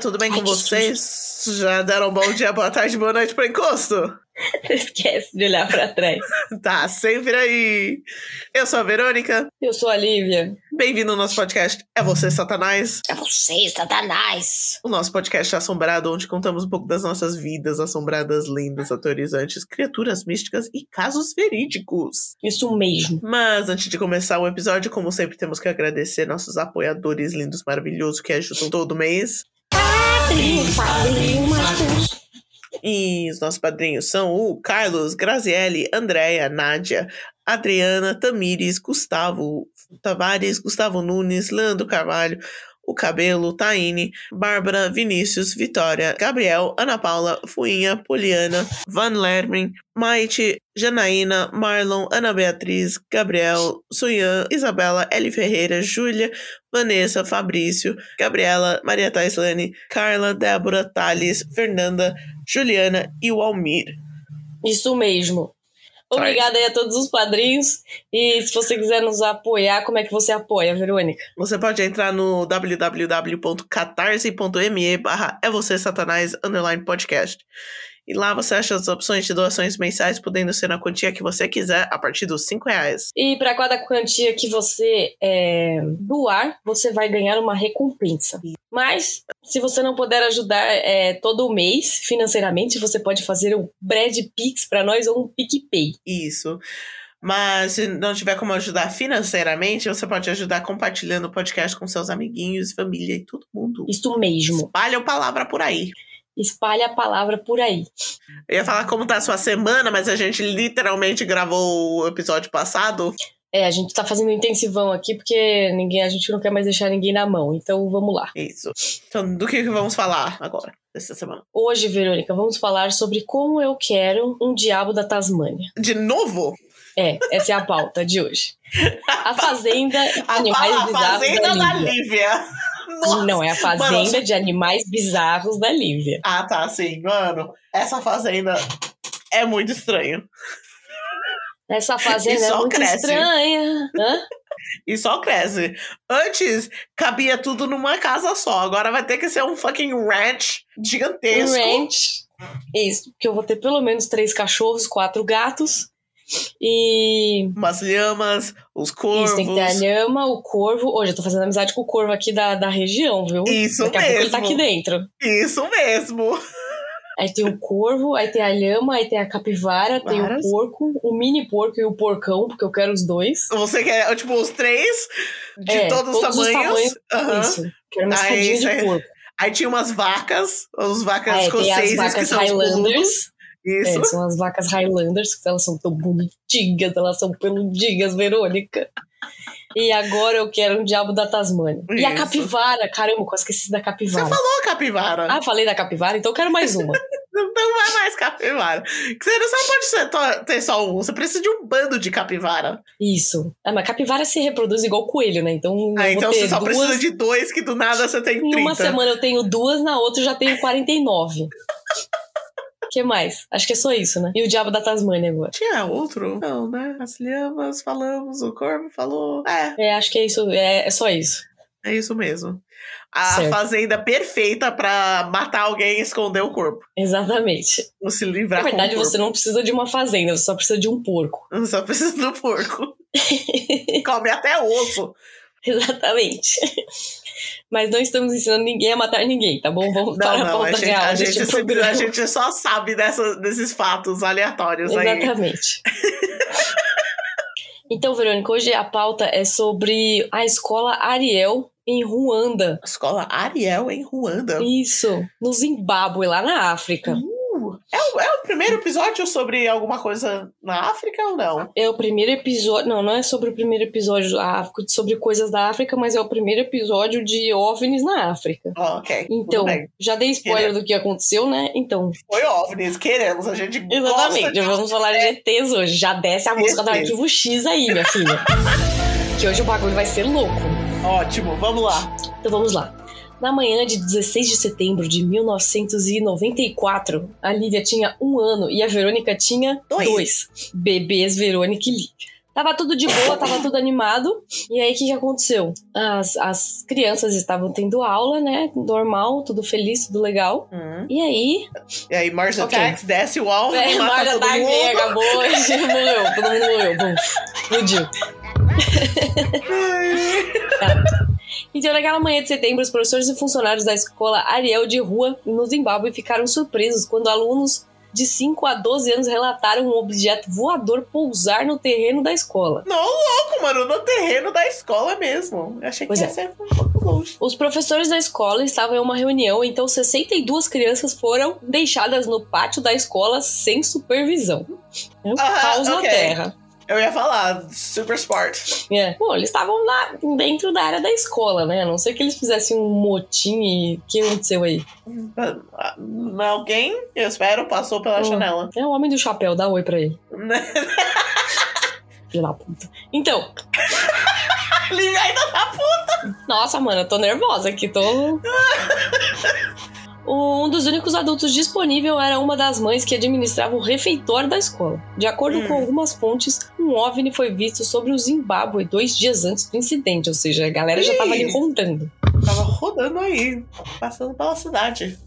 Tudo bem Ai, com que vocês? Já deram bom dia, boa tarde, boa noite pro encosto? Esquece de olhar pra trás. Tá sempre aí. Eu sou a Verônica. Eu sou a Lívia. Bem-vindo ao nosso podcast É Você, Satanás. É você, Satanás. O nosso podcast é assombrado, onde contamos um pouco das nossas vidas assombradas, lendas, aterrorizantes, criaturas místicas e casos verídicos. Isso mesmo. Mas antes de começar o episódio, como sempre, temos que agradecer nossos apoiadores lindos, maravilhosos que ajudam todo mês. Padrinho, padrinho, Matheus. E os nossos padrinhos são o Carlos, Graziele, Andréia, Nádia, Adriana, Tamires, Gustavo Tavares, Gustavo Nunes, Leandro Carvalho, o Cabelo, Taine, Bárbara, Vinícius, Vitória, Gabriel, Ana Paula, Fuinha, Poliana, Van Lermin, Maite, Janaína, Marlon, Ana Beatriz, Gabriel, Suyan, Isabela, Eli Ferreira, Júlia, Vanessa, Fabrício, Gabriela, Maria Taislane, Carla, Débora, Thales, Fernanda, Juliana e o Almir. Isso mesmo. Obrigada aí a todos os padrinhos. E se você quiser nos apoiar, como é que você apoia, Verônica? Você pode entrar no www.catarse.me barra é você satanás underline podcast. E lá você acha as opções de doações mensais, podendo ser na quantia que você quiser, a partir dos 5 reais. E para cada quantia que você é, doar, você vai ganhar uma recompensa. Mas, se você não puder ajudar é, todo mês financeiramente, você pode fazer um Brad Pix para nós ou um PicPay. Isso. Mas se não tiver como ajudar financeiramente, você pode ajudar compartilhando o podcast com seus amiguinhos, família e todo mundo. Isso mesmo. Espalha a palavra por aí. Espalhe a palavra por aí. Eu ia falar como tá a sua semana, mas a gente literalmente gravou o episódio passado. É, a gente tá fazendo um intensivão aqui porque ninguém, a gente não quer mais deixar ninguém na mão. Então vamos lá. Isso. Então, do que vamos falar agora, dessa semana? Hoje, Verônica, vamos falar sobre como eu quero um diabo da Tasmânia. De novo? É, essa é a pauta de hoje. A Fazenda A, Animais a Bizarros Fazenda da da Lívia. Lívia. Nossa. Não, é a Fazenda Mano, de Animais Bizarros da Lívia. Ah, tá, sim. Mano, essa fazenda é muito estranho. Essa Fazenda é muito cresce. estranha. Hã? E só cresce. Antes, cabia tudo numa casa só. Agora vai ter que ser um fucking ranch Um gigantesco. ranch. Isso, porque eu vou ter pelo menos três cachorros, quatro gatos. E Umas lhamas, os corvos. isso, tem que ter a lhama, o corvo. Hoje eu tô fazendo amizade com o corvo aqui da, da região, viu? Isso Daqui a pouco ele tá mesmo. aqui dentro. Isso mesmo. Aí tem o corvo, aí tem a lhama, aí tem a capivara, tem o porco, o mini porco e o porcão, porque eu quero os dois. Você quer, tipo, os três de É, todos, os tamanhos. Aham. Isso. Quero uma Ah, isso de aí. porco. Aí tinha umas vacas, os vacas Aí as escoceses que são os Highlanders. Isso. É, são as vacas Highlanders, que elas são tão bonitinhas, elas são peludinhas, Verônica. E agora eu quero um diabo da Tasmânia. E a Isso. capivara, caramba, quase esqueci da Você capivara. falou capivara. Ah, falei da capivara, então eu quero mais uma. Não vai mais capivara. Você não só pode ter só um, você precisa de um bando de capivara. Isso. Ah, mas capivara se reproduz igual coelho, né? Então Ah, então você só duas. precisa de dois, que do nada você tem 30. Em uma semana eu tenho duas, na outra eu já tenho 49. O que mais? Acho que é só isso, né? E o diabo da Tasmânia agora. Tinha outro? Não, né? As lhamas, falamos, o corvo falou. É, É, acho que é isso. É, é só isso. é isso mesmo. A Certo. fazenda perfeita pra matar alguém e esconder o corpo. Exatamente. Ou se livrar Na verdade, com o corpo. você não precisa de uma fazenda, você só precisa de um porco. Só precisa do porco. Come até osso. Exatamente. Mas não estamos ensinando ninguém a matar ninguém, tá bom? Vamos para Não, a não, pauta a real a, gente sempre- programa. a gente só sabe dessa, desses fatos aleatórios aí. Exatamente. Então, Verônica, hoje a pauta é sobre a escola Ariel em Ruanda. Escola Ariel em Ruanda. Isso, no Zimbábue, lá na África. É, o, é o primeiro episódio sobre alguma coisa na África ou não? É o primeiro episódio. Não, não é sobre o primeiro episódio da África, sobre coisas da África, mas é o primeiro episódio de OVNIs na África. Ah, ok. Então, já dei spoiler do que aconteceu, né? Então, Foi OVNIs, queremos. A gente gosta exatamente, de... vamos falar de ETs hoje. Já desce a música do arquivo X aí, minha filha. que hoje o bagulho vai ser louco. Ótimo, vamos lá. Então vamos lá. Na manhã de 16 de setembro de 1994, a Lívia tinha um ano e a Verônica tinha Dois. dois. Bebês Verônica e Lívia. Tava tudo de boa, tava tudo animado. E aí, o que, que aconteceu? As, as crianças estavam tendo aula, né? Normal, tudo feliz, tudo legal. Hum. E aí. E aí, Mars Ok. Attacks desce o alvo É, Marga todo Dark mundo. acabou, morreu, todo mundo morreu. Bum, explodiu. Então, naquela manhã de setembro, os professores e funcionários da escola Ariel de Rua, no Zimbábue, ficaram surpresos quando alunos de 5 a 12 anos relataram um objeto voador pousar no terreno da escola. Não, louco, mano, no terreno da escola mesmo. Eu achei que Pois ia é. ser um pouco longe. Os professores da escola estavam em uma reunião, então 62 crianças foram deixadas no pátio da escola sem supervisão. É um Ah, caos na ok. terra. Eu ia falar, super sport. É. Bom, eles estavam lá dentro da área da escola, né? A não ser que eles fizessem um motim e o que aconteceu aí? Ah, Alguém, eu espero, passou pela Hum. janela. É o homem do chapéu, dá oi pra ele. Filho da puta. Então, Ele ainda tá nossa, mano, eu tô nervosa aqui, tô. Um dos únicos adultos disponível era uma das mães que administrava o refeitório da escola. De acordo Hum. com algumas fontes, um OVNI foi visto sobre o Zimbábue dois dias antes do incidente, ou seja, a galera já tava ali Ih. contando. Tava rodando aí, passando pela cidade.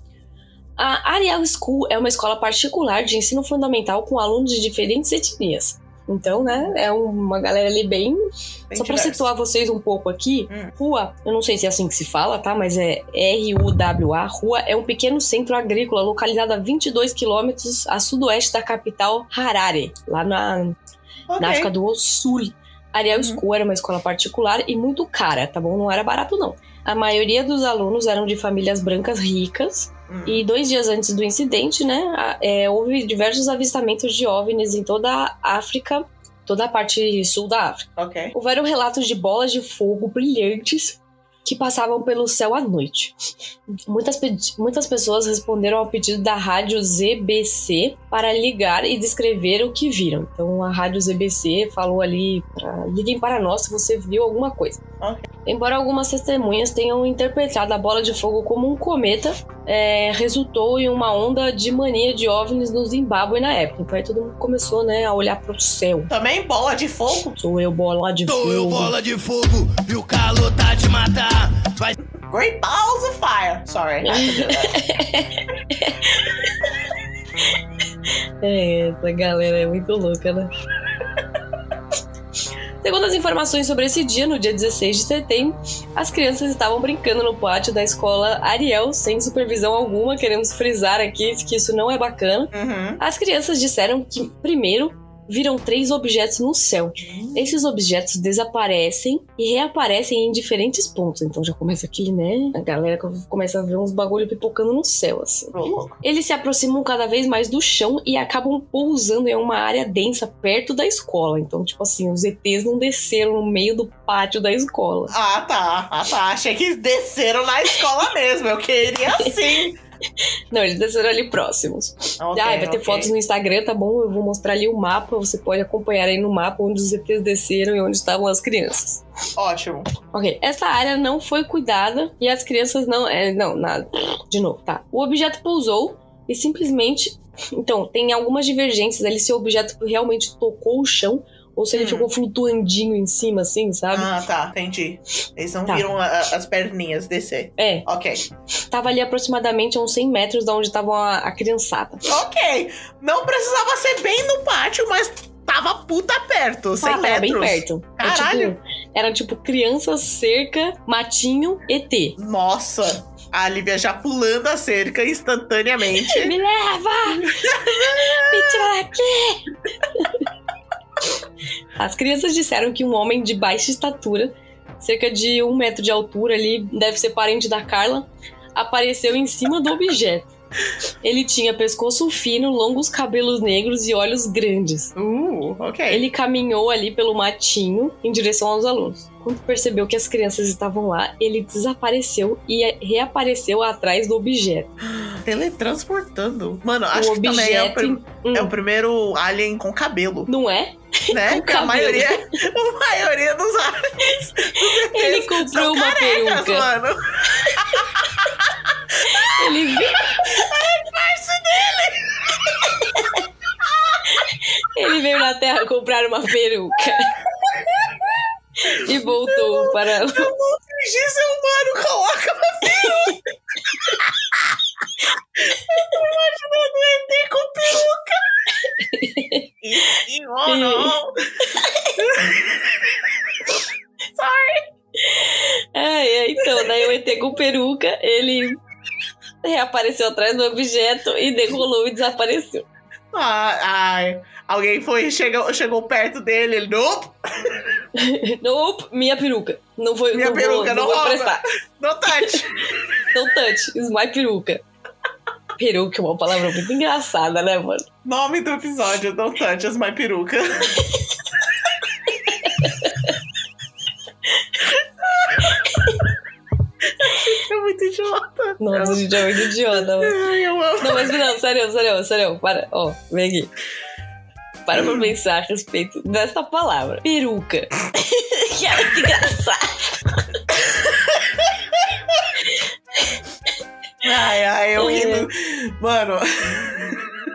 A Ariel School é uma escola particular de ensino fundamental com alunos de diferentes etnias. Então, né, é uma galera ali bem. Bem Só pra diverso. situar vocês um pouco aqui, Hum. Rua, eu não sei se é assim que se fala, tá? Mas é R-U-W-A. Rua é um pequeno centro agrícola localizado a 22 quilômetros a sudoeste da capital Harare, lá na, Ok. na África do Sul. Ariel Uhum. School era uma escola particular e muito cara, tá bom? Não era barato, não. A maioria dos alunos eram de famílias brancas ricas. E dois dias antes do incidente, né, é, houve diversos avistamentos de OVNIs em toda a África, toda a parte sul da África. Ok. Houveram relatos de bolas de fogo brilhantes que passavam pelo céu à noite. Muitas, muitas pessoas responderam ao pedido da rádio ZBC para ligar e descrever o que viram. Então a rádio ZBC falou ali pra, liguem para nós se você viu alguma coisa. Embora algumas testemunhas tenham interpretado a bola de fogo como um cometa, é, resultou em uma onda de mania de OVNIs no Zimbábue na época. Então aí todo mundo começou né, a olhar para o céu. Também bola de fogo? Sou eu, bola de Tô fogo. eu bola de fogo e o calor tá de matar. Vai Great balls of fire. Sorry. É, essa galera é muito louca, né? Segundo as informações sobre esse dia, no dia 16 de setembro, as crianças estavam brincando no pátio da escola Ariel, sem supervisão alguma. Queremos frisar aqui que isso não é bacana. Uhum. As crianças disseram que, primeiro, viram três objetos no céu. Esses objetos desaparecem e reaparecem em diferentes pontos. Então já começa aquele, né? A galera começa a ver uns bagulho pipocando no céu, assim. Louco. Eles se aproximam cada vez mais do chão e acabam pousando em uma área densa perto da escola. Então, tipo assim, os ETs não desceram no meio do pátio da escola. Ah, tá. Ah, tá. Achei que desceram na escola mesmo. Eu queria sim. Não, eles desceram ali próximos. Ok, ah, vai ter fotos no Instagram, tá bom? Eu vou mostrar ali o mapa. Você pode acompanhar aí no mapa onde os ETs desceram e onde estavam as crianças. Ótimo. Ok, essa área não foi cuidada e as crianças não. É, não, nada. De novo, tá. O objeto pousou e simplesmente. Então, tem algumas divergências ali se o objeto realmente tocou o chão ou se ele Hum. ficou flutuandinho em cima, assim, sabe? Ah, tá. Entendi. Eles não Tá. viram a- as perninhas descer. É, Ok. tava ali aproximadamente a uns 100 metros da onde tava a, a criançada. Ok. Não precisava ser bem no pátio, mas tava puta perto. 100 Ah, tava metros. bem perto. Caralho. tipo, era tipo criança, cerca, matinho, ET. Nossa. A Lívia já pulando a cerca instantaneamente. Me leva! Me tira daqui! As crianças disseram que um homem de baixa estatura, cerca de um metro de altura ali, deve ser parente da Carla, apareceu em cima do objeto. Ele tinha pescoço fino, longos cabelos negros e olhos grandes. Uh, ok. Ele caminhou ali pelo matinho em direção aos alunos. Quando percebeu que as crianças estavam lá, ele desapareceu e reapareceu atrás do objeto. Teletransportando. Mano, o acho que também é o, objeto. prim- Hum, é o primeiro alien com cabelo, Não é? né? Com Porque a cabelo. maioria, a maioria dos aliens Ele comprou uma carecas, peruca. mano. Ele viu. Ele veio na Terra comprar uma peruca. e voltou para. Eu vou fingir ser humano, coloca uma peruca. eu tô imaginando o ET com peruca. E, e, oh, não. Sorry. É, é, então, daí o ET com peruca, ele reapareceu atrás do objeto e decolou e desapareceu. Ah, ai, alguém foi, chegou, chegou perto dele, ele, nope, Nope, minha peruca. Não foi minha não peruca, vou, não vou rouba. prestar. Não touch. Don't touch, is my peruca. Peruca é uma palavra muito engraçada, né, mano? Nome do episódio, Don't touch as my peruca. é muito idiota. Nossa, a gente é muito idiota. Ai, eu amo. Não, mas não, sério, sério, sério, para, ó, vem aqui. Para pra pensar a respeito dessa palavra. Peruca. que é muito engraçado. Ai, ai, eu É. rindo. Mano,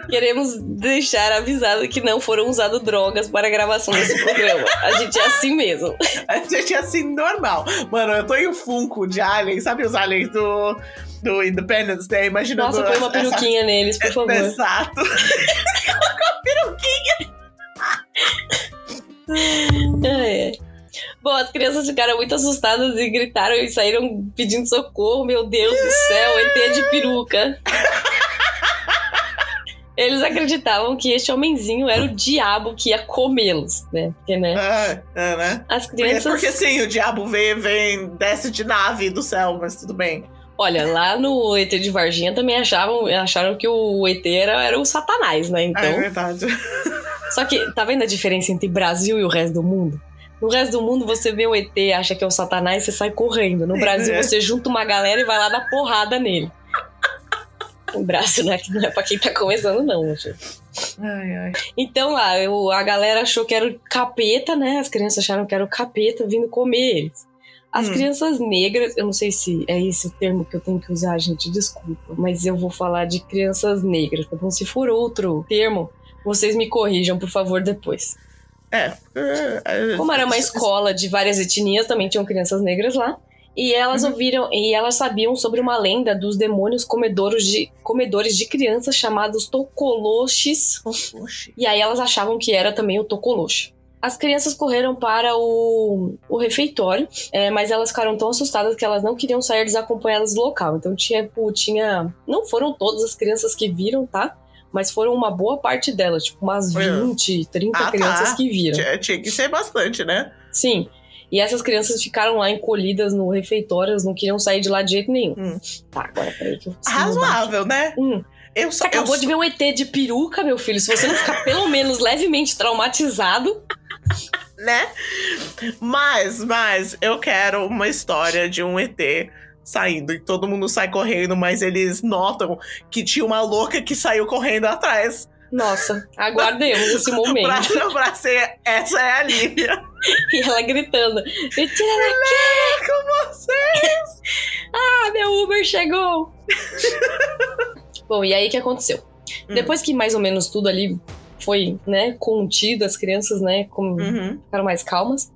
Queremos deixar avisado que não foram usadas drogas para a gravação desse programa. A gente é assim mesmo. a gente é assim, normal. Mano, eu tô em um Funko de Alien, sabe os aliens do, do Independence Day? Imaginando Nossa, põe uma essa- peruquinha neles, por favor. Exato. É. Bom, as crianças ficaram muito assustadas e gritaram e saíram pedindo socorro. Meu Deus do céu, ET de peruca. Eles acreditavam que este homenzinho era o diabo que ia comê-los, né? Porque, né? Ah, é, né? As crianças. porque sim, o diabo vem, vem, desce de nave do céu, mas tudo bem. Olha, lá no ET de Varginha também achavam, acharam que o ET era, era o Satanás, né? É Então. verdade. Só que, tá vendo a diferença entre Brasil e o resto do mundo? No resto do mundo, você vê o ET, acha que é o Satanás, você sai correndo. No Brasil, É. você junta uma galera e vai lá dar porrada nele. O Brasil não é, não é pra quem tá começando, não, filho. Ai, ai. Então lá, eu- a galera achou que era o capeta, né? As crianças acharam que era o capeta vindo comer eles. As Hum. crianças negras, eu não sei se é esse o termo que eu tenho que usar, gente, desculpa, mas eu vou falar de crianças negras. Então, se for outro termo, vocês me corrijam, por favor, depois. É. é, Como era uma escola de várias etnias, também tinham crianças negras lá. E elas Uhum. ouviram, e elas sabiam sobre uma lenda dos demônios comedores de, comedores de crianças chamados tokoloches. Oxi. E aí elas achavam que era também o tokoloche. As crianças correram para o, o refeitório, é, mas elas ficaram tão assustadas que elas não queriam sair desacompanhadas do local. Então tinha, tinha. Não foram todas as crianças que viram, tá? Mas foram uma boa parte delas, tipo umas Foi. 20, 30 Ah, tá. crianças que viram. Tinha, tinha que ser bastante, né? Sim. E essas crianças ficaram lá encolhidas no refeitório, elas não queriam sair de lá de jeito nenhum. Hum. Tá, agora peraí que eu. Razoável, né? Hum, Eu você só. acabou eu de ver um ET de peruca, meu filho. Se você não ficar pelo menos levemente traumatizado. né? Mas, mas, eu quero uma história de um ET saindo e todo mundo sai correndo, mas eles notam que tinha uma louca que saiu correndo atrás. Nossa, aguardemos esse momento. Pra, pra ser, essa é a Lívia. E ela gritando: Me tira daqui! Com você! Ah, meu Uber chegou! Bom, e aí o que aconteceu? Hum. Depois que mais ou menos tudo ali foi, né, contido, as crianças, né, com, Uhum. ficaram mais calmas.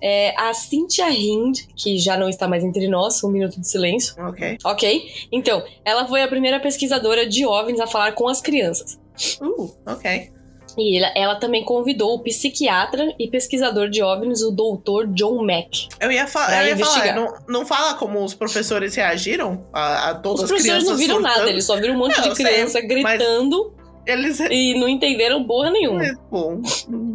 É, a Cynthia Hind, que já não está mais entre nós, um minuto de silêncio, Ok. ok? Então, ela foi a primeira pesquisadora de OVNIs a falar com as crianças. Uh, ok. E ela, ela também convidou o psiquiatra e pesquisador de OVNIs, o doutor John Mack. Eu ia, fa eu ia falar, investigar. não, não fala como os professores reagiram a, a todas Os as professores crianças não viram surtando. nada, eles só viram um monte Não, de eu sei, criança gritando Eles... e não entenderam porra nenhuma. Bom,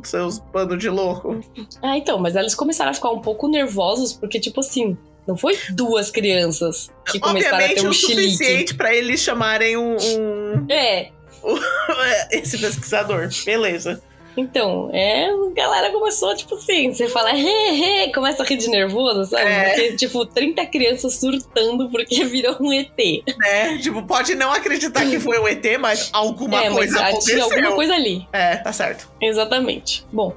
seus bandos de louco. Ah, então, mas eles começaram a ficar um pouco nervosos, porque, tipo assim, não foi duas crianças que começaram a Obviamente ter um o chilique. suficiente pra eles chamarem um, um- É, esse pesquisador. Beleza. então, é, a galera começou, tipo assim, você fala, he, he, começa a rir de nervoso, sabe? É. Porque, tipo, 30 crianças surtando porque virou um ET. Né? Tipo, pode não acreditar que foi um ET, mas alguma é, mas coisa ah, aconteceu. tinha alguma coisa ali. É, tá certo. Exatamente. Bom.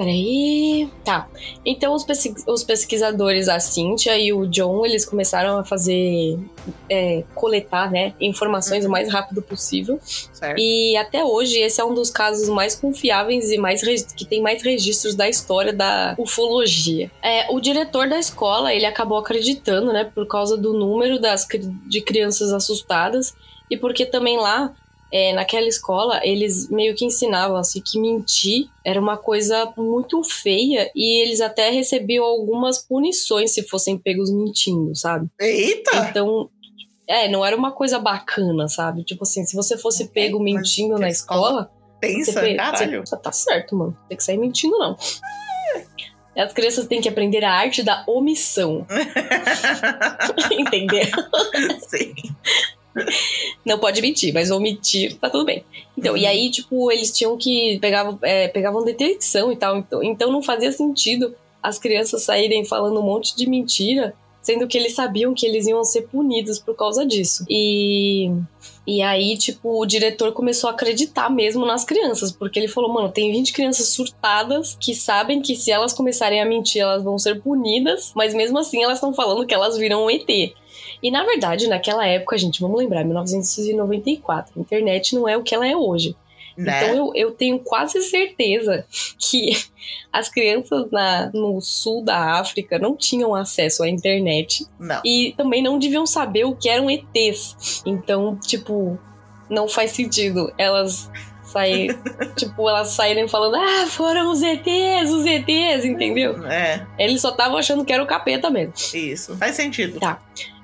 Peraí. Tá. Então, os, os pesquisadores, a Cynthia e o John, eles começaram a fazer. é, coletar, né? Informações o mais rápido possível. Certo. E até hoje, esse é um dos casos mais confiáveis e mais que tem mais registros da história da ufologia. É, o diretor da escola, ele acabou acreditando, né? Por causa do número das, de crianças assustadas e porque também lá. É, naquela escola, eles meio que ensinavam assim, que mentir era uma coisa muito feia e eles até recebiam algumas punições se fossem pegos mentindo, sabe? Eita! Então, é, não era uma coisa bacana, sabe? Tipo assim, se você fosse Ok, pego mentindo na escola você, Pensa, pe- caralho. você- tá certo, mano. Tem que sair mentindo, não. As crianças têm que aprender a arte da omissão. Entendeu? Sim. Não pode mentir, mas omitir tá tudo bem. Então, e aí, tipo, eles tinham que. Pegavam, é, pegavam detecção e tal. Então, então não fazia sentido as crianças saírem falando um monte de mentira, sendo que eles sabiam que eles iam ser punidos por causa disso. E. E aí, tipo, o diretor começou a acreditar mesmo nas crianças, porque ele falou: mano, tem 20 crianças surtadas que sabem que se elas começarem a mentir, elas vão ser punidas, mas mesmo assim elas estão falando que elas viram um ET. E na verdade, naquela época, gente, vamos lembrar, 1994, a internet não é o que ela é hoje. Né? Então eu, eu tenho quase certeza que as crianças na, no sul da África não tinham acesso à internet Não. e também não deviam saber o que eram ETs. Então, tipo, não faz sentido elas sair, tipo, elas saírem falando, ah, foram os ETs, os ETs, entendeu? É, Eles só estavam achando que era o capeta mesmo. isso. Faz sentido. Tá.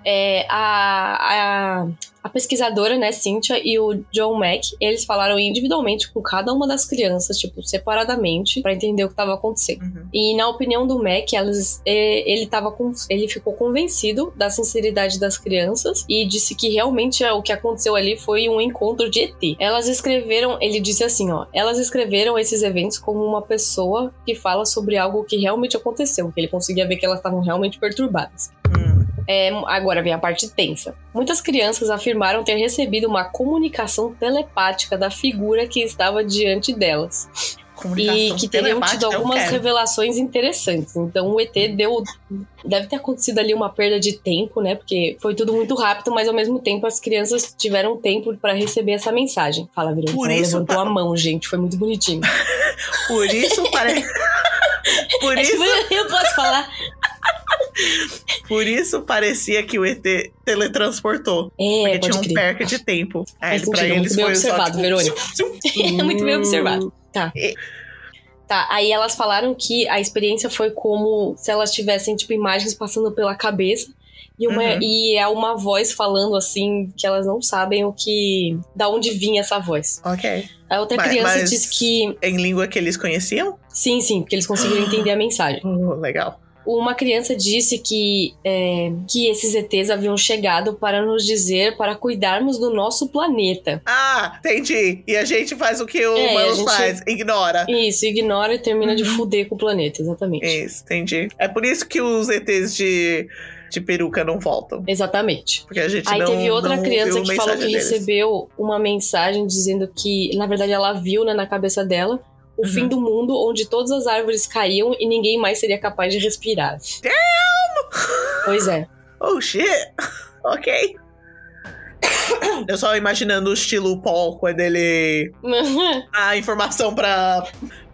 É, a, a, a pesquisadora, né, Cynthia e o John Mack, eles falaram individualmente com cada uma das crianças, tipo, separadamente, pra entender o que estava acontecendo. Uhum. E na opinião do Mac, elas, ele, tava com, ele ficou convencido da sinceridade das crianças e disse que realmente o que aconteceu ali foi um encontro de ET. Elas escreveram, ele disse assim, ó, elas escreveram esses eventos como uma pessoa que fala sobre algo que realmente aconteceu, que ele conseguia ver que elas estavam realmente perturbadas. Hum. É, agora vem a parte tensa. Muitas crianças afirmaram ter recebido uma comunicação telepática da figura que estava diante delas e que teriam tido algumas revelações interessantes. Então o ET deu. Deve ter acontecido ali uma perda de tempo, né? Porque foi tudo muito rápido, mas ao mesmo tempo as crianças tiveram tempo para receber essa mensagem. Fala, Verônica. Por isso, levantou pa- a mão, gente. Foi muito bonitinho. Por isso parece. Por É isso, tipo, eu posso falar. Por isso parecia que o ET teletransportou. É, Porque tinha um crer. perca de tempo. Aí Faz pra sentido, eles muito bem observado, tipo, Verônica. É muito bem observado. Tá. E- Tá, aí elas falaram que a experiência foi como se elas tivessem, tipo, imagens passando pela cabeça. E, uma, Uhum. e é uma voz falando assim, que elas não sabem o que. da onde vinha essa voz. Ok. A outra Mas- criança mas- disse que. Em língua que eles conheciam? Sim, sim, porque eles conseguiram entender a mensagem. Legal. Uma criança disse que, é, que esses ETs haviam chegado para nos dizer para cuidarmos do nosso planeta. Ah, entendi. E a gente faz o que o É, humano faz, ignora. Isso, ignora e termina de Uhum. fuder com o planeta, exatamente. Isso, entendi. É por isso que os ETs de, de peruca não voltam. Exatamente. Porque a gente Aí não teve outra criança que falou que deles. recebeu uma mensagem dizendo que, na verdade, ela viu né, na cabeça dela o Uhum. fim do mundo onde todas as árvores caíam e ninguém mais seria capaz de respirar. Pois é. Oh, shit. Ok. Eu só imaginando o estilo Paul, quando ele a informação pra,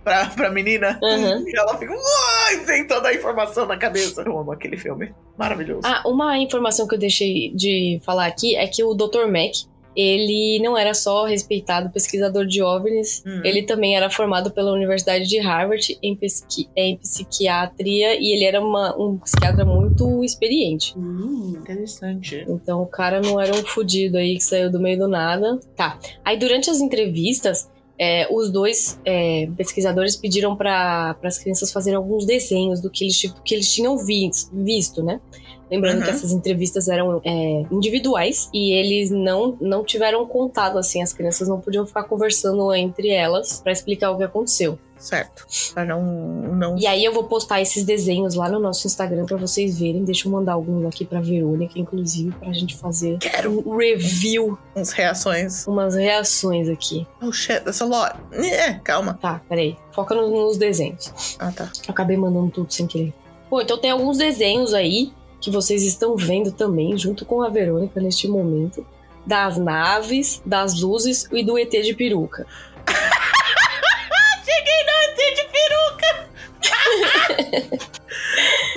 pra, pra menina. Uhum. E ela fica, uai, tem toda a informação na cabeça. Eu amo aquele filme. Maravilhoso. ah, uma informação que eu deixei de falar aqui é que o Dr. Mack, ele não era só respeitado pesquisador de OVNIs, Hum. ele também era formado pela Universidade de Harvard em, pesqui- em psiquiatria e ele era uma- um psiquiatra muito experiente. Hum, interessante. Então o cara não era um fudido aí que saiu do meio do nada. Tá. Aí durante as entrevistas, é, os dois é, pesquisadores pediram para as crianças fazerem alguns desenhos do que eles, tipo, que eles tinham vis- visto, né? Lembrando Uhum. que essas entrevistas eram é, individuais e eles não, não tiveram contato, assim, as crianças não podiam ficar conversando entre elas pra explicar o que aconteceu. Certo. Pra não. não... E aí eu vou postar esses desenhos lá no nosso Instagram pra vocês verem. Deixa eu mandar alguns aqui pra Verônica, inclusive, pra gente fazer Quero um review, uns reações. umas reações aqui. Oh shit, that's a lot. É, calma. Tá, peraí. Foca no- nos desenhos. Ah, tá. Eu acabei mandando tudo sem querer. Bom, então tem alguns desenhos aí que vocês estão vendo também, junto com a Verônica neste momento. Das naves, das luzes e do ET de peruca. Cheguei no ET de peruca!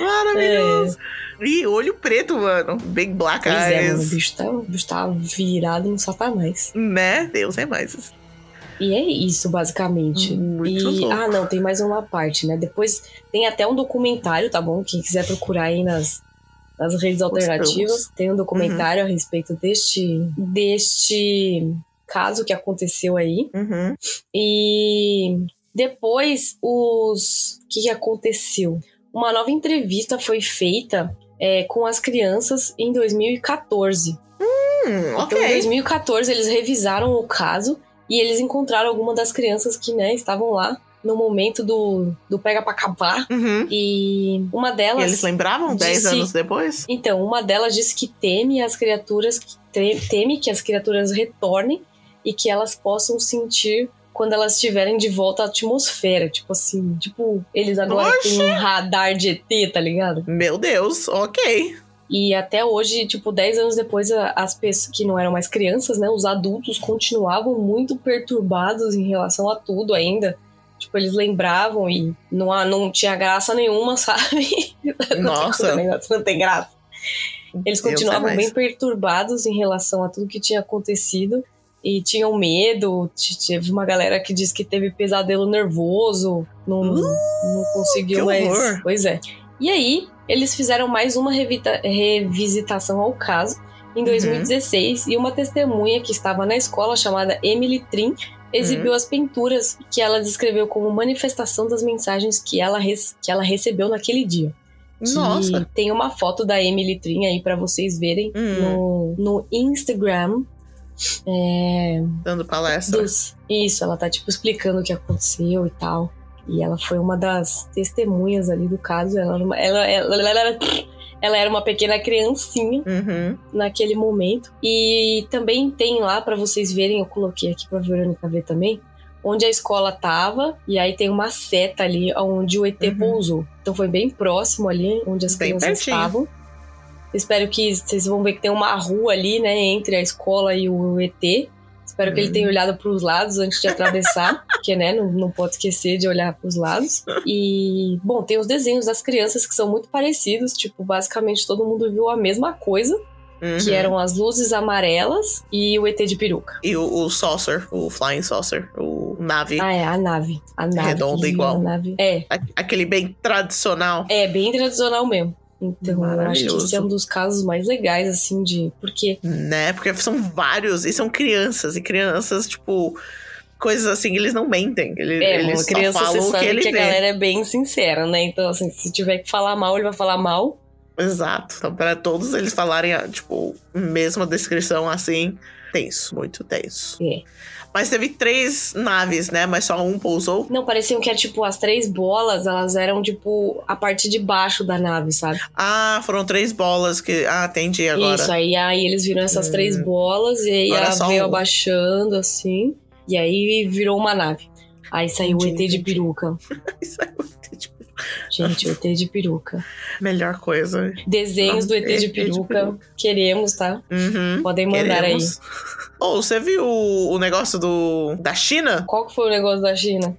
Maravilhoso. Ih, olho preto, mano. Big black Pois é, mano, o eyes. bicho tá, o bicho tá virado no satanás. né? Deus é mais. E é isso, basicamente. Muito e, louco. ah, não, tem mais uma parte, né? Depois tem até um documentário, tá bom? Quem quiser procurar aí nas, nas redes alternativas, tem um documentário Uhum. a respeito deste, deste caso que aconteceu aí. Uhum. E depois os. O que, que aconteceu? Uma nova entrevista foi feita é, com as crianças em 2014. Hum, Então, em ok. 2014, eles revisaram o caso e eles encontraram alguma das crianças que né, estavam lá no momento do, do pega pra capar. Uhum. E uma E delas. eles lembravam 10 disse- anos depois? Então, uma delas disse que teme as criaturas, teme que as criaturas retornem e que elas possam sentir quando elas estiverem de volta à atmosfera. Tipo assim, tipo, eles agora Oxe! têm um radar de ET, tá ligado? Meu Deus, ok. E até hoje, tipo, 10 anos depois, as pessoas que não eram mais crianças, né? Os adultos continuavam muito perturbados em relação a tudo ainda. Tipo, eles lembravam e não, não tinha graça nenhuma, sabe? Nossa. O negócio não tem graça. Eles continuavam bem perturbados em relação a tudo que tinha acontecido. E tinham medo. Teve uma galera que disse que teve pesadelo nervoso. Não, não conseguiu Uh, mais. horror. Pois é. E aí, eles fizeram mais uma revisitação ao caso em Uhum. 2016 e uma testemunha que estava na escola chamada Emily Trin exibiu Uhum. as pinturas que ela descreveu como manifestação das mensagens que ela, que ela recebeu naquele dia. Nossa. Tem uma foto da Emily Trin aí pra vocês verem Hum. no, no Instagram. É, Dando palestra. dos, isso, ela tá tipo explicando o que aconteceu e tal. E ela foi uma das testemunhas ali do caso. Ela, ela, ela, ela, era, ela era uma pequena criancinha Uhum. naquele momento. E também tem lá pra vocês verem, eu coloquei aqui pra Verônica ver também, onde a escola tava, e aí tem uma seta ali onde o ET Uhum. pousou. Então foi bem próximo ali onde as Bem crianças pertinho. estavam. Espero que vocês vão ver que tem uma rua ali, né, entre a escola e o ET. Espero que ele tenha olhado para os lados antes de atravessar, porque, né, não, não pode esquecer de olhar para os lados. E, bom, tem os desenhos das crianças que são muito parecidos, tipo, basicamente todo mundo viu a mesma coisa, que Uhum. eram as luzes amarelas e o ET de peruca. E o, o saucer, o flying saucer, o nave. Ah, é, a nave. A nave. Redondo que igual. A nave. É, Aquele bem tradicional. é bem tradicional mesmo. Então, acho que esse é um dos casos mais legais, assim, de. Porque Né? Porque são vários e são crianças. E crianças, tipo, coisas assim, eles não mentem. Ele- É, eles criança só falam o que ele que, a vê. galera é bem sincera, né? Então, assim, se tiver que falar mal, ele vai falar mal. Exato. Então, pra todos eles falarem, ah, tipo, mesma descrição assim, tenso, muito tenso. É. Mas teve três naves, né? Mas só um pousou. Não, pareciam que, tipo, as três bolas, elas eram, tipo, a parte de baixo da nave, sabe? Ah, foram três bolas que. Ah, entendi agora. Isso, aí, aí eles viram essas Hum. três bolas e aí Agora ela veio um. abaixando, assim, e aí virou uma nave. Aí saiu o Entendi, ET de peruca. Isso é muito, tipo, Gente, o ET de peruca. melhor coisa. Desenhos do ET de ET de peruca. peruca. Queremos, tá? Uhum. Podem mandar Queremos. Oh, você viu o, o negócio do da China? aí. Qual que foi o negócio da China?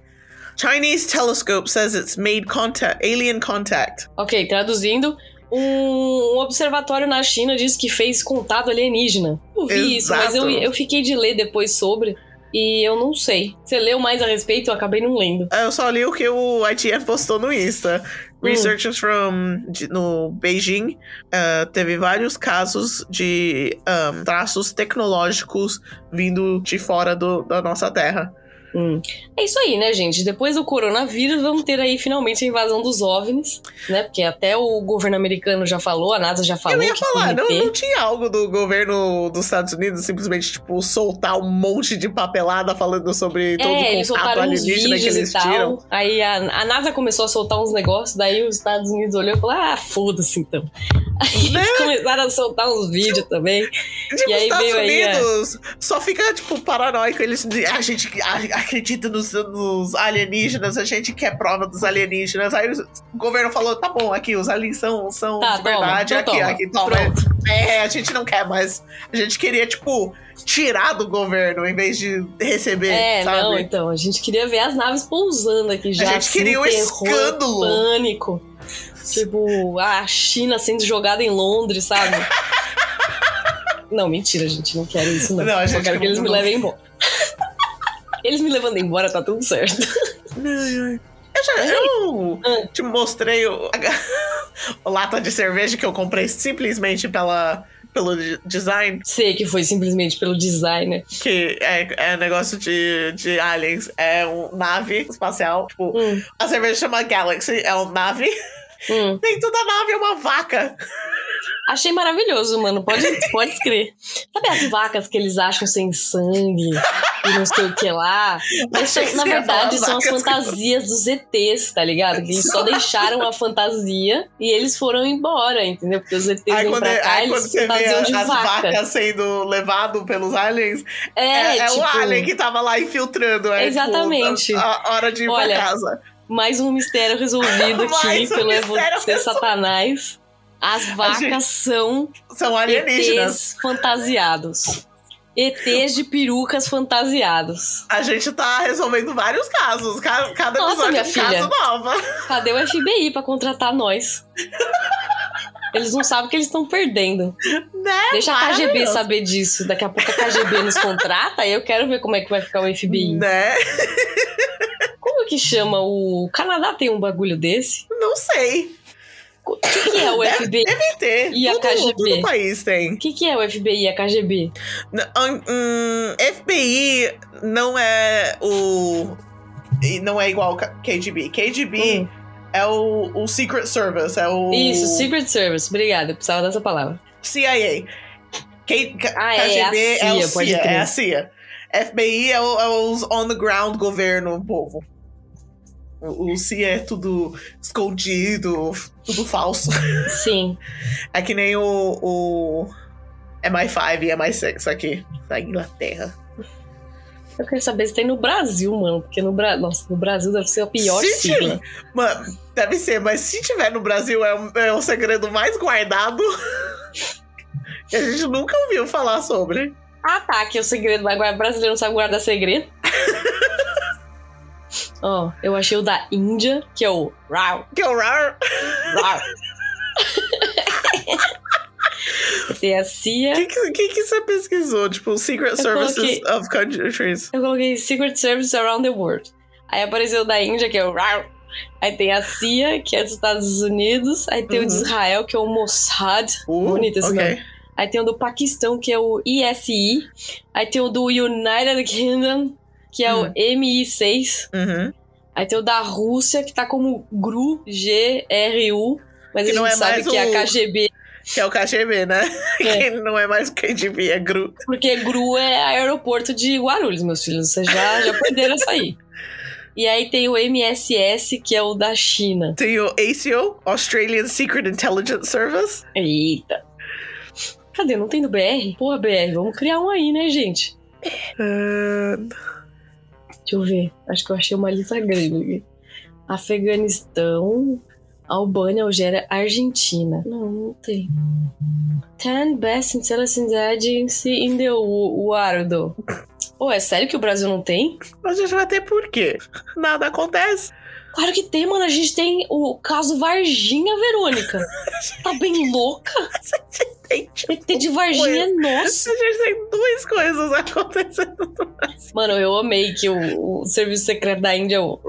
Chinese telescope says it's made contact, alien contact. Ok, traduzindo. Um, observatório na China diz que fez contato alienígena. Eu vi isso, mas eu, Exato. eu fiquei de ler depois sobre. E eu não sei. Você leu mais a respeito? Eu acabei não lendo. Eu só li o que o ITF postou no Insta. Hum. Researchers from de- no Beijing uh, teve vários casos de um, traços tecnológicos vindo de fora do- da nossa terra. Hum. É isso aí, né, gente? Depois do coronavírus, vamos ter aí finalmente a invasão dos OVNIs, né? Porque até o governo americano já falou, a NASA já falou. Eu ia falar, não, não tinha algo do governo dos Estados Unidos simplesmente, tipo, soltar um monte de papelada falando sobre todo É, o eles contato alienígena que eles e tal. tiram. Aí a, a NASA começou a soltar uns negócios, daí os Estados Unidos olhou e falou: ah, foda-se então. Aí Né? eles começaram a soltar uns vídeos também. Tipo, E aí os Estados veio aí, é. Unidos só fica, tipo, paranoico. Eles a gente a- acredita nos, nos alienígenas, a gente quer prova dos alienígenas. Aí o governo falou: tá bom, aqui, os aliens são, são Tá, de toma, verdade. então aqui, toma. aqui, toma. Pronto. É, a gente não quer mais. A gente queria, tipo, tirar do governo em vez de receber. É, sabe? não, então. A gente queria ver as naves pousando aqui já. gente queria um terror, escândalo. Pânico. Tipo, a China sendo jogada em Londres, sabe? não, mentira, gente. Não quero isso, não. Não, a Só gente quero não- que eles me levem embora. Eles me levando embora, tá tudo certo. Eu já eu Ah. te mostrei o, a lata de cerveja que eu comprei simplesmente pela, pelo de- design, Sei que foi simplesmente pelo designer. que é, é negócio de, de aliens. É uma nave espacial. Tipo, Hum, a cerveja chama Galaxy, é uma nave. hum. Dentro da nave é uma vaca. Achei maravilhoso, mano. Pode, pode crer. Sabe as vacas que eles acham sem sangue e não sei o que lá? Que na verdade, são as que- fantasias dos ETs, tá ligado? Que eles só deixaram a fantasia e eles foram embora, entendeu? Porque os ETs Aí vêm quando, pra cá, aí quando eles você vê fantasiam de as vaca. vacas sendo levado pelos aliens, É, é, é tipo, o alien que tava lá infiltrando. É, Exatamente. Tipo, a, a hora de ir Olha, pra casa. mais um mistério resolvido aqui um pelo mistério você Satanás. As vacas gente- são São alienígenas. ETs fantasiados. ETs de perucas fantasiados. A gente tá resolvendo vários casos. Cada, Nossa, episódio minha é um filha. caso nova. Cadê o FBI pra contratar nós? Eles não sabem que eles estão perdendo. Né? Deixa a KGB saber disso. Daqui a pouco a KGB nos contrata e eu quero ver como é que vai ficar o FBI. Né? Como que chama o. O Canadá tem um bagulho desse? Não sei. O que, que é o FBI? Deve ter. E a KGB? todo país tem. O que, que é o FBI e a KGB? Hum, hum, FBI não é o. Não é igual KGB. KGB Hum. é o, o Secret Service, é o. Isso, Secret Service. Obrigada, eu precisava dessa palavra. CIA. K- Ah, é a KGB é, o CIA, pode CIA, crer. é a CIA. FBI é, o- é os on the ground governo povo. O, CIA é tudo escondido, tudo falso. Sim. É que nem o, o MI5 e MI6 aqui, da Inglaterra. Eu quero saber se tem no Brasil, mano. Porque no, Bra... Nossa, no Brasil deve ser a pior Se sigla. Mano, deve ser, mas se tiver no Brasil, é, um- é o segredo mais guardado. que a gente nunca ouviu falar sobre. Ah, tá. Que é o segredo. Mas agora brasileiro não sabe guardar segredo. Ó, eu achei o da Índia, que é o Rau, Que é o RAR. Rau. Tem a O CIA. que, que, que, que você pesquisou? Tipo, Secret Services coloquei- of Countries. Eu coloquei Secret Service Around the World. Aí apareceu o da Índia, que é o Rau. Aí tem a CIA, que é dos Estados Unidos. Aí tem o de Uhum. Israel, que é o Mossad. Uh, Bonito esse ok. nome. Aí tem o do Paquistão, que é o ISI. Aí tem o do United Kingdom, que é Hum. o MI6. Uhum. Aí tem o da Rússia, que tá como GRU, G-R-U. Mas Que a não gente é sabe que é o- a KGB, Que é o KGB, né? É. que não é mais o KGB, é GRU. porque GRU é aeroporto de Guarulhos, meus filhos. Vocês já, já perderam essa aí. E aí tem o MSS, que é o da China. Tem o ACO, Australian Secret Intelligence Service. Eita. Cadê? Não tem do BR? Porra, BR, vamos criar um aí, né, gente? Uh, Deixa eu ver. Acho que eu achei uma lista grande aqui. Afeganistão, Albânia, Algéria, Argentina. Não, não tem. Ten Best Intelligence Agency in the wo- world. Ô, é sério que o Brasil não tem? a gente vai ter por quê? Nada acontece. Claro que tem, mano. A gente tem o caso Varginha Verônica. Tá bem louca? Tem, tipo, ET de Varginha é nosso. A gente tem duas coisas acontecendo. Mano, eu amei que o, o serviço secreto da Índia é o.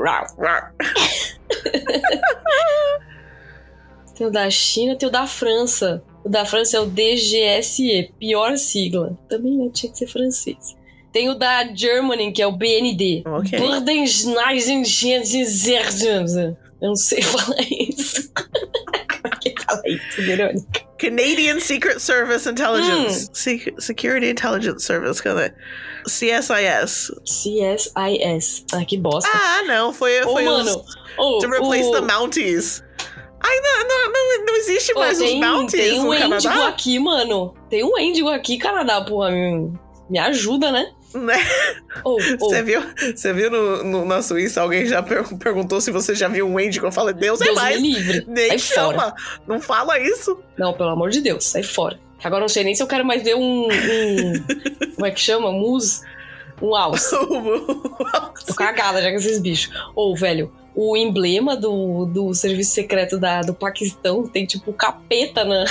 Tem o da China, tem o da França. O da França é o DGSE, pior sigla. Também né, tinha que ser francês. Tem o da Germany, que é o BND. Ok. Bundesnachrichtendienst. Eu não sei falar isso. Como é que fala isso, Verônica? Canadian Secret Service Intelligence. Sec- Security Intelligence Service, cadê? CSIS. CSIS. Ah, que bosta. Ah, não, foi, Ô, foi mano. os, ô, to replace o- the Mounties. Ai, não, não, não, não existe mais tem, os Mounties tem um índigo aqui, mano. Tem um índigo aqui, Canadá, porra. Me, me ajuda, né? Né? Ô, ô, Você viu, você viu no, no- na Suíça, alguém já per- perguntou se você já viu um Índigo. Eu falei, Deus, é Deus mais. me livre. Nem sai chama. fora. Não fala isso. Não, pelo amor de Deus, sai fora. Agora não sei nem se eu quero mais ver um. um- como é que chama? Mus? Um alce. Tô cagada já com esses bichos. Ou, velho, o emblema do, do serviço secreto da, do Paquistão tem tipo capeta na.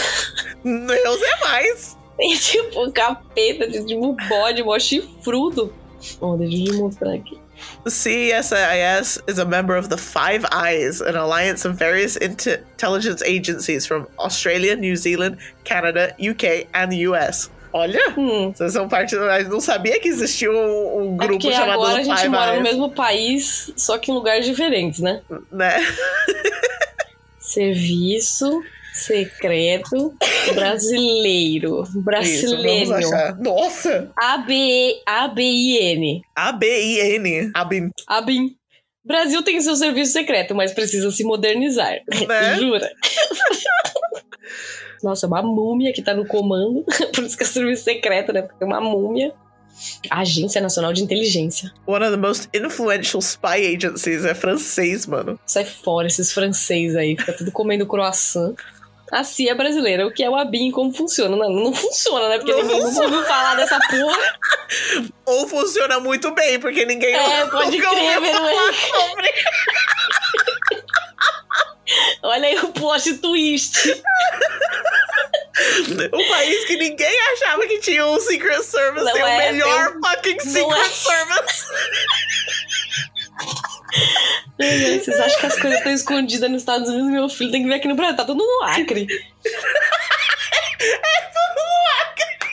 Deus é mais. Tem tipo capeta, tem, tipo bode, mó chifrudo. Ó, deixa eu mostrar aqui. CSIS is a member of the Five Eyes, an alliance of various inte- intelligence agencies from Australia, New Zealand, Canada, UK, and the US. Olha, Hum. vocês são parte do. Eu não sabia que existia um, um É grupo porque chamado agora a gente Five mora no mesmo país, só que em lugares diferentes, né? né? Serviço secreto brasileiro. Isso, Brasileiro. achar. Nossa! AB, ABIN. A-B-I-N. Abin. ABIN. Brasil tem seu serviço secreto, mas precisa se modernizar. Né? Jura? Nossa, uma múmia que tá no comando. Por isso que é serviço secreto, né? Porque é uma múmia. Agência Nacional de Inteligência. One of the most influential spy agencies é francês, mano. Sai fora esses franceses aí. Fica tudo comendo croissant. A CIA brasileira, o que é o ABIN como funciona? Não, não funciona, né? Porque Não ninguém nunca ouviu falar dessa porra. Ou funciona muito bem, porque ninguém É, pode nunca crer, ouviu falar sobre. Olha aí o plot twist. O país que ninguém achava que tinha um Secret Service Não tem é, o melhor tem fucking Secret é. Service. Vocês acham que as coisas estão escondidas nos Estados Unidos? Meu filho tem que vir aqui no Brasil. Tá tudo no Acre.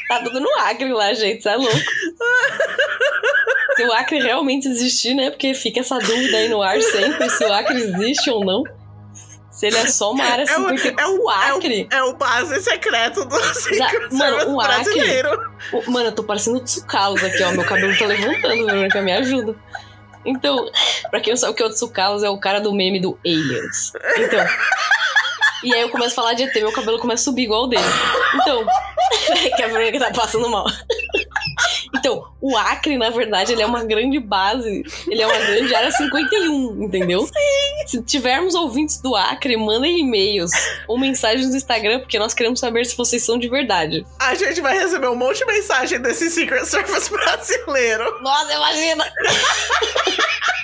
Tá tudo no Acre lá, gente. Isso é louco. Se o Acre realmente existir, né? Porque fica essa dúvida aí no ar sempre se o Acre existe ou não. Se ele é só uma área É o- 50. é o- o Acre. É o base secreto do mano, o Acre- brasileiro. Ô, Mano, eu tô parecendo Tsukalos aqui, ó. Meu cabelo tá levantando, Verônica, me ajuda. Então, pra quem não sabe o que é o Tsukalos, é o cara do meme do Aliens. Então. E aí eu começo a falar de ET, meu cabelo começa a subir igual o dele. Então. que a Verônica tá passando mal. O Acre, na verdade, ele é uma grande base. Ele é uma grande área 51, entendeu? Se tivermos ouvintes do Acre, mandem e-mails ou mensagens no Instagram, porque nós queremos saber se vocês são de verdade. A gente vai receber um monte de mensagem desse Secret Service brasileiro. Nossa, imagina!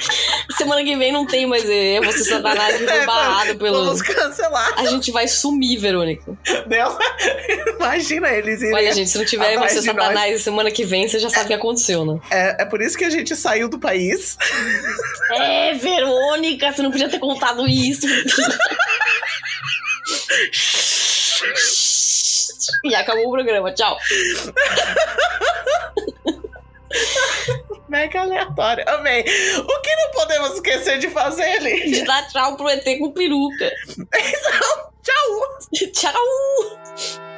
Semana que vem não tem mais é, você Satanás foi É, barrado pelo. Vamos cancelar. A gente vai sumir, Verônica. Deu? Imagina eles irem. Olha, gente, se não tiver você nós. Satanás semana que vem, você já sabe o que aconteceu, né? É, é por isso que a gente saiu do país. É, Verônica, você não podia ter contado isso. e acabou o programa, tchau. Mega aleatório. Amei. O que não podemos esquecer de fazer, De Lili? dar tchau pro ET com peruca. Tchau! Tchau!